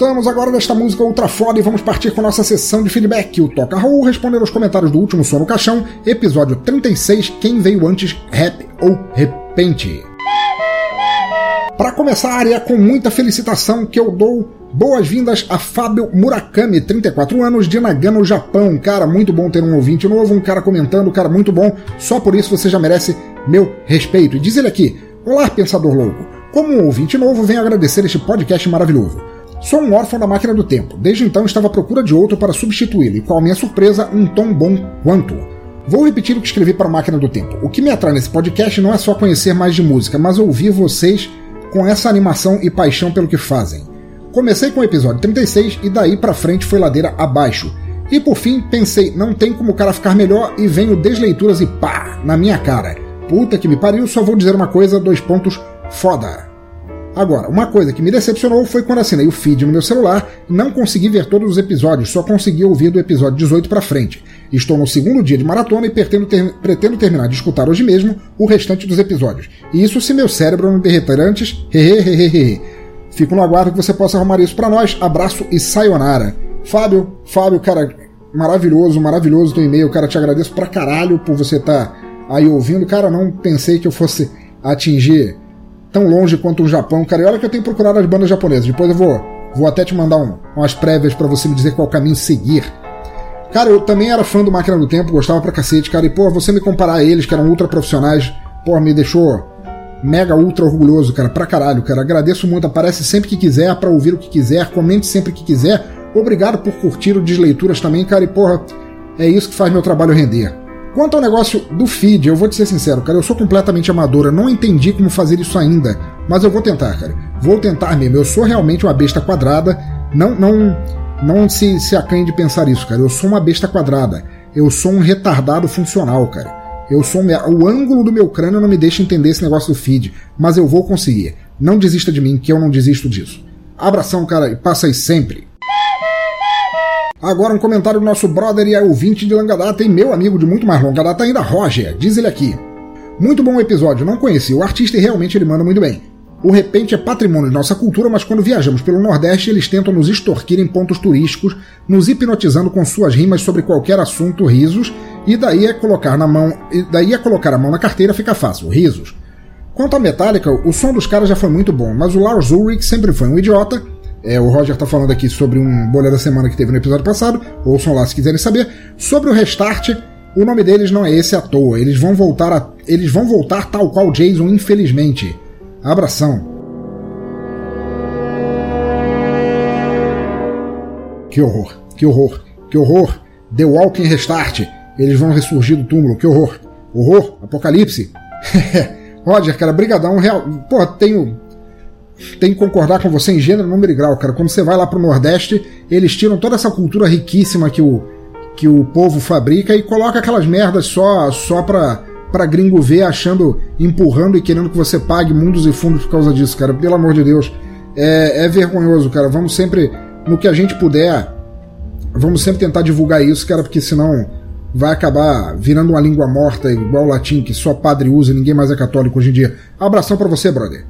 Voltamos agora desta música ultra foda e vamos partir com nossa sessão de feedback. O Toca Raul respondendo aos comentários do último Som no Caixão, episódio 36, Quem Veio Antes, Rap ou Repente. Para começar, é com muita felicitação que eu dou boas-vindas a Fábio Murakami, 34 anos, de Nagano, Japão. Cara, muito bom ter um ouvinte novo, um cara comentando, cara, muito bom. Só por isso você já merece meu respeito. E diz ele aqui: Olá, pensador louco. Como um ouvinte novo, venho agradecer este podcast maravilhoso. Sou um órfão da máquina do tempo. Desde então estava à procura de outro para substituí-lo, e qual minha surpresa, um tom bom quanto. Vou repetir o que escrevi para a máquina do tempo. O que me atrai nesse podcast não é só conhecer mais de música, mas ouvir vocês com essa animação e paixão pelo que fazem. Comecei com o episódio 36 e daí para frente foi ladeira abaixo. E por fim pensei, não tem como o cara ficar melhor e venho desleituras e pá, na minha cara. Puta que me pariu, só vou dizer uma coisa, dois pontos, foda. Agora, uma coisa que me decepcionou foi quando assinei o feed no meu celular não consegui ver todos os episódios, só consegui ouvir do episódio 18 para frente. Estou no segundo dia de maratona e pretendo, ter, pretendo, terminar de escutar hoje mesmo o restante dos episódios. E isso se meu cérebro não derreter antes, hehehehe. Fico no aguardo que você possa arrumar isso para nós. Abraço e sayonara. Fábio, Fábio, cara, maravilhoso, maravilhoso teu e-mail, cara, te agradeço pra caralho por você estar tá aí ouvindo. Cara, não pensei que eu fosse atingir tão longe quanto o Japão, cara. E olha que eu tenho procurado as bandas japonesas. Depois eu vou, vou até te mandar um, umas prévias para você me dizer qual caminho seguir. Cara, eu também era fã do Máquina do Tempo, gostava pra cacete, cara. E, pô, você me comparar a eles, que eram ultra profissionais, pô, me deixou mega ultra orgulhoso, cara, pra caralho, cara. Agradeço muito, aparece sempre que quiser, para ouvir o que quiser, comente sempre que quiser. Obrigado por curtir o Desleituras também, cara. E, porra, é isso que faz meu trabalho render. Quanto ao negócio do feed, eu vou te ser sincero, cara, eu sou completamente amador, eu não entendi como fazer isso ainda, mas eu vou tentar, cara. Vou tentar mesmo. Eu sou realmente uma besta quadrada. Não, não, não se, se acanhe de pensar isso, cara. Eu sou uma besta quadrada. Eu sou um retardado funcional, cara. Eu sou o ângulo do meu crânio não me deixa entender esse negócio do feed, mas eu vou conseguir. Não desista de mim, que eu não desisto disso. Abração, cara, e passa aí sempre. Agora um comentário do nosso brother e é ouvinte de longa data e meu amigo de muito mais longa data ainda, Roger. Diz ele aqui. Muito bom episódio, não conheci o artista e realmente ele manda muito bem. O repente é patrimônio de nossa cultura, mas quando viajamos pelo Nordeste, eles tentam nos extorquir em pontos turísticos, nos hipnotizando com suas rimas sobre qualquer assunto, risos, e daí é colocar na mão, daí é colocar a mão na carteira fica fácil, risos. Quanto à Metallica, o som dos caras já foi muito bom, mas o Lars Ulrich sempre foi um idiota é, o Roger está falando aqui sobre um bolha da semana que teve no episódio passado. Ouçam lá se quiserem saber. Sobre o restart, o nome deles não é esse à toa. Eles vão voltar, a, eles vão voltar tal qual Jason, infelizmente. Abração. Que horror, que horror, que horror. The Walking Restart. Eles vão ressurgir do túmulo. Que horror. Horror, apocalipse. Roger, cara, brigadão. Real... Pô, tenho tem que concordar com você em gênero, número e grau, cara. Quando você vai lá pro Nordeste, eles tiram toda essa cultura riquíssima que o, que o povo fabrica e coloca aquelas merdas só, só pra, pra gringo ver, achando, empurrando e querendo que você pague mundos e fundos por causa disso, cara. Pelo amor de Deus. É, é vergonhoso, cara. Vamos sempre, no que a gente puder, vamos sempre tentar divulgar isso, cara, porque senão vai acabar virando uma língua morta igual o latim, que só padre usa e ninguém mais é católico hoje em dia. Abração para você, brother.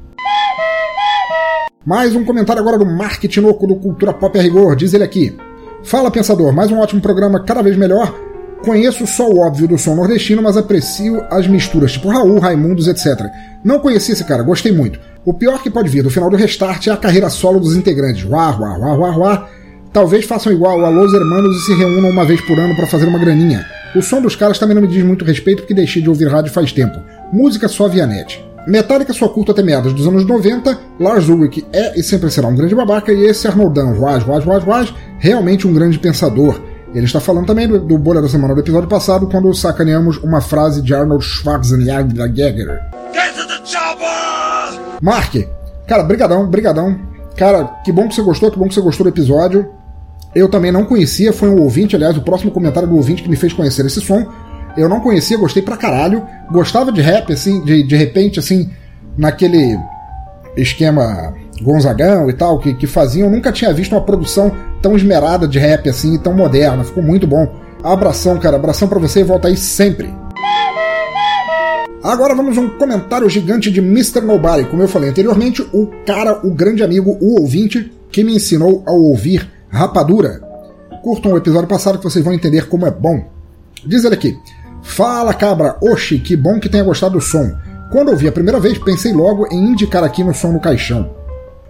Mais um comentário agora do Mark Tinoco do Cultura Pop a Rigor. Diz ele aqui: Fala, pensador, mais um ótimo programa, cada vez melhor. Conheço só o óbvio do som nordestino, mas aprecio as misturas, tipo Raul, Raimundos, etc. Não conheci esse cara, gostei muito. O pior que pode vir do final do restart é a carreira solo dos integrantes. Uá, uá, uá, uá, uá. Talvez façam igual a Los Hermanos e se reúnam uma vez por ano para fazer uma graninha. O som dos caras também não me diz muito respeito porque deixei de ouvir rádio faz tempo. Música só via net. Metallica só curta até meados dos anos 90, Lars Ulrich é e sempre será um grande babaca, e esse Arnoldão, Vaz, Vaz, Vaz, Vaz, realmente um grande pensador. Ele está falando também do, do Bolha da Semana do episódio passado, quando sacaneamos uma frase de Arnold Schwarzenegger. Mark, cara, brigadão, brigadão. Cara, que bom que você gostou, que bom que você gostou do episódio. Eu também não conhecia, foi um ouvinte, aliás, o próximo comentário do ouvinte que me fez conhecer esse som. Eu não conhecia, gostei pra caralho. Gostava de rap, assim, de, de repente, assim, naquele. esquema Gonzagão e tal, que, que faziam, eu nunca tinha visto uma produção tão esmerada de rap assim, tão moderna, ficou muito bom. Abração, cara, abração para você e volta aí sempre. Agora vamos a um comentário gigante de Mr. Nobody. Como eu falei anteriormente, o cara, o grande amigo, o ouvinte, que me ensinou a ouvir Rapadura. Curtam o episódio passado que vocês vão entender como é bom. Diz ele aqui: Fala cabra, oxi, que bom que tenha gostado do som. Quando ouvi a primeira vez, pensei logo em indicar aqui no som no caixão.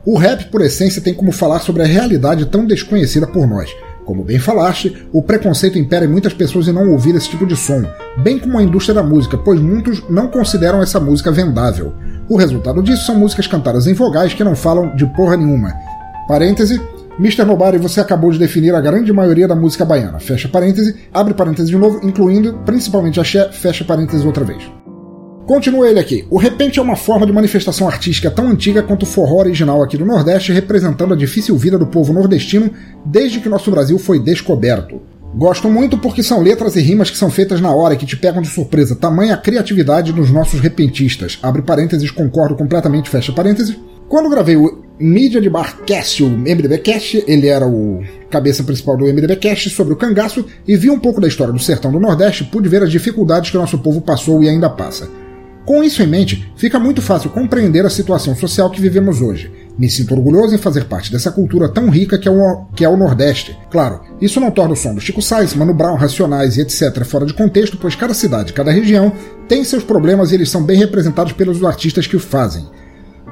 O rap, por essência, tem como falar sobre a realidade tão desconhecida por nós. Como bem falaste, o preconceito impera em muitas pessoas em não ouvir esse tipo de som, bem como a indústria da música, pois muitos não consideram essa música vendável. O resultado disso são músicas cantadas em vogais que não falam de porra nenhuma. Parêntese, Mr. Nobody, você acabou de definir a grande maioria da música baiana. Fecha parêntese, abre parêntese de novo, incluindo principalmente axé, fecha parêntese outra vez. Continua ele aqui. O repente é uma forma de manifestação artística tão antiga quanto o forró original aqui do Nordeste, representando a difícil vida do povo nordestino desde que nosso Brasil foi descoberto. Gosto muito porque são letras e rimas que são feitas na hora e que te pegam de surpresa. Tamanha a criatividade dos nossos repentistas. Abre parênteses, concordo completamente, fecha parênteses. Quando gravei o Mídia de Barcast, o MDBcast, ele era o cabeça principal do MDBcast sobre o cangaço e vi um pouco da história do sertão do Nordeste, pude ver as dificuldades que o nosso povo passou e ainda passa. Com isso em mente, fica muito fácil compreender a situação social que vivemos hoje. Me sinto orgulhoso em fazer parte dessa cultura tão rica que é o, que é o Nordeste. Claro, isso não torna o som do Chico Sainz, Mano Brown, Racionais e etc. fora de contexto, pois cada cidade, cada região tem seus problemas e eles são bem representados pelos artistas que o fazem.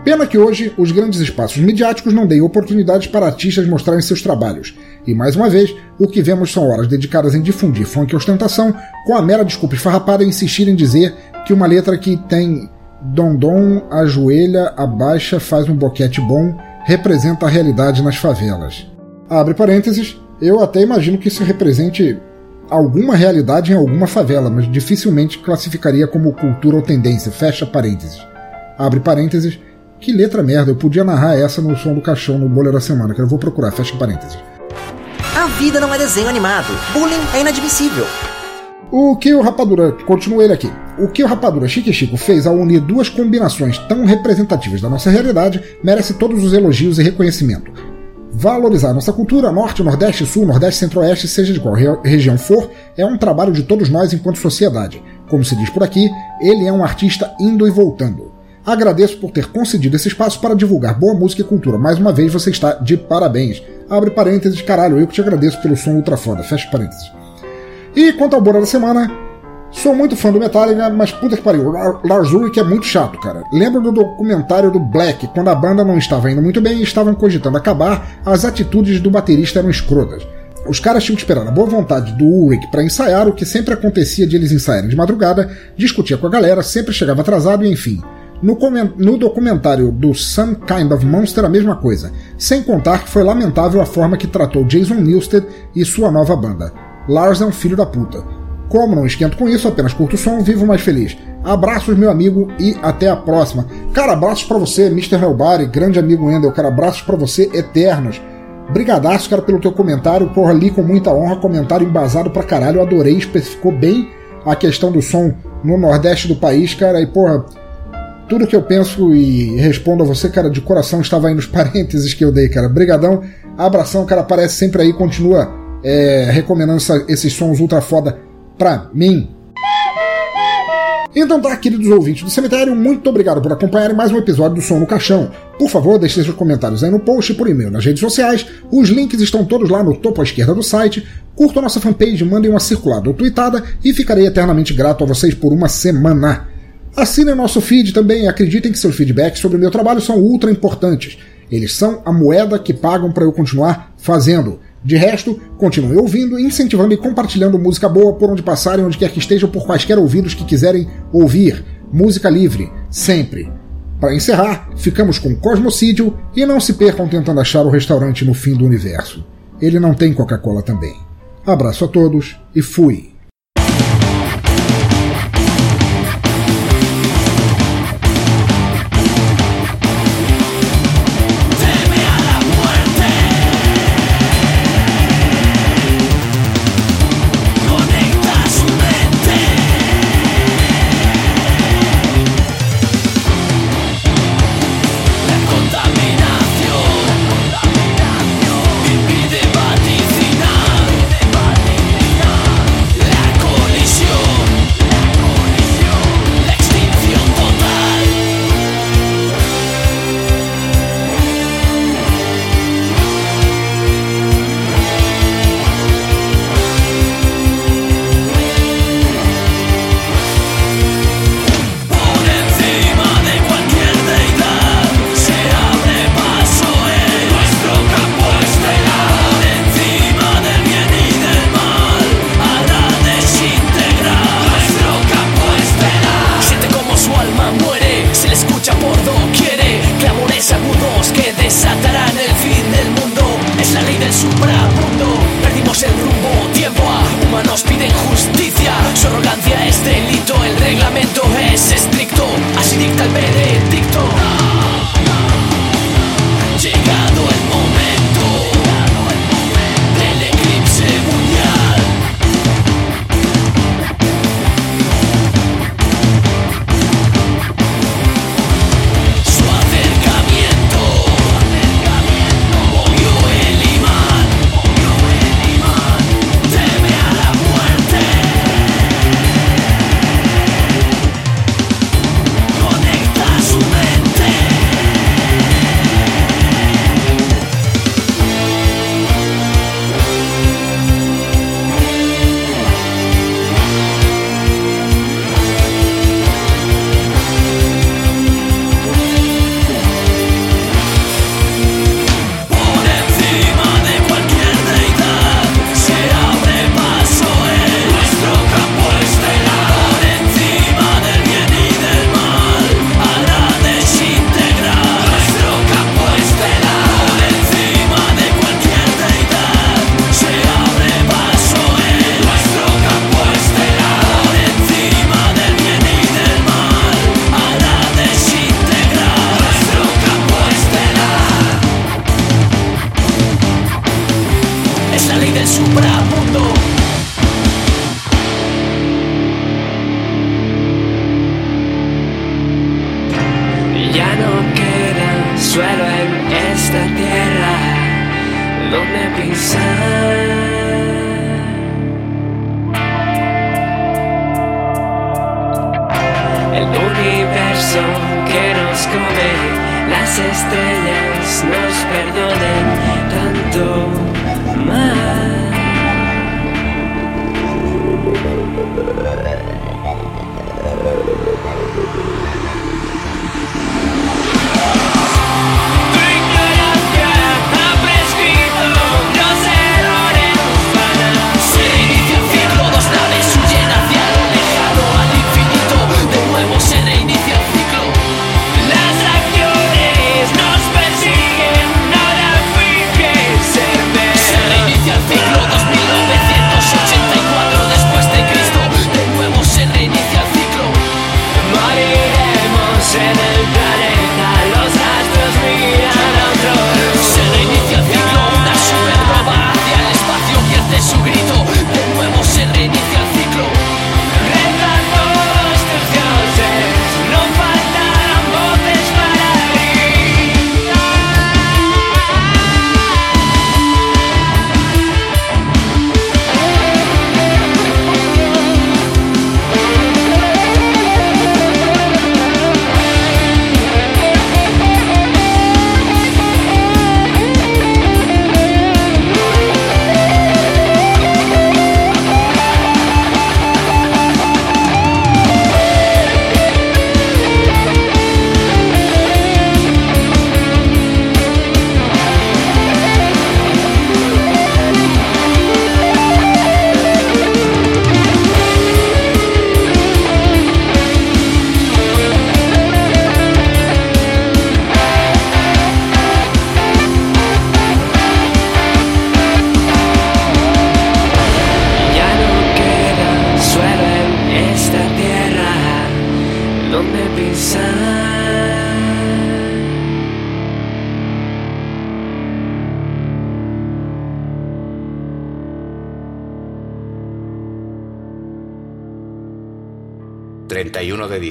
Pena que hoje os grandes espaços midiáticos não deem oportunidades para artistas mostrarem seus trabalhos. E mais uma vez, o que vemos são horas dedicadas em difundir funk e ostentação, com a mera desculpa esfarrapada em insistir em dizer que uma letra que tem Dondon, ajoelha, abaixa, faz um boquete bom, representa a realidade nas favelas. Abre parênteses, eu até imagino que isso represente alguma realidade em alguma favela, mas dificilmente classificaria como cultura ou tendência. Fecha parênteses. Abre parênteses. Que letra merda, eu podia narrar essa no som do caixão no bolha da semana, que eu vou procurar, fecha parênteses. A vida não é desenho animado. Bullying é inadmissível. O que o Rapadura, continua ele aqui, o que o Rapadura Chique Chico fez ao unir duas combinações tão representativas da nossa realidade merece todos os elogios e reconhecimento. Valorizar nossa cultura, norte, nordeste, sul, nordeste, centro-oeste, seja de qual re região for, é um trabalho de todos nós enquanto sociedade. Como se diz por aqui, ele é um artista indo e voltando. Agradeço por ter concedido esse espaço para divulgar boa música e cultura. Mais uma vez você está de parabéns. Abre parênteses, caralho, eu que te agradeço pelo som ultra foda. Fecha parênteses. E quanto ao Bora da Semana, sou muito fã do Metallica, mas puta que pariu, Lars Ulrich é muito chato, cara. Lembro do documentário do Black, quando a banda não estava indo muito bem e estavam cogitando acabar, as atitudes do baterista eram escrotas. Os caras tinham que esperar a boa vontade do Ulrich para ensaiar, o que sempre acontecia de eles ensaiarem de madrugada, discutia com a galera, sempre chegava atrasado e enfim. No, no, documentário do Some Kind of Monster, a mesma coisa, sem contar que foi lamentável a forma que tratou Jason Newsted e sua nova banda. Lars é um filho da puta. Como não esquento com isso, apenas curto o som, vivo mais feliz. Abraços, meu amigo, e até a próxima. Cara, abraços para você, Mr. Helbari, grande amigo Endel, cara, abraços para você, eternos. Brigadaço, cara, pelo teu comentário, porra, li com muita honra, comentário embasado pra caralho, adorei, especificou bem a questão do som no nordeste do país, cara, e porra, tudo que eu penso e respondo a você, cara, de coração estava aí nos parênteses que eu dei, cara. Brigadão, abração, cara, aparece sempre aí, continua é, recomendando essa, esses sons ultra foda pra mim. Então tá, queridos ouvintes do cemitério, muito obrigado por acompanharem mais um episódio do Som no Caixão. Por favor, deixe seus comentários aí no post, por e-mail, nas redes sociais. Os links estão todos lá no topo à esquerda do site. Curtam nossa fanpage, mandem uma circulada ou tweetada e ficarei eternamente grato a vocês por uma semana. Assinem nosso feed também e acreditem que seus feedbacks sobre o meu trabalho são ultra importantes. Eles são a moeda que pagam para eu continuar fazendo. De resto, continuem ouvindo, incentivando e compartilhando música boa por onde passarem, onde quer que estejam, por quaisquer ouvidos que quiserem ouvir. Música livre, sempre. Para encerrar, ficamos com Cosmocídio e não se percam tentando achar o restaurante no fim do universo. Ele não tem Coca-Cola também. Abraço a todos e fui!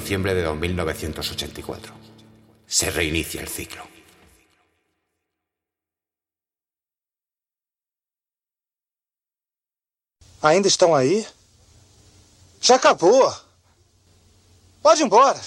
diciembre de 1984. Se reinicia el ciclo. Ainda estão aí? Já acabou! Pode ir embora!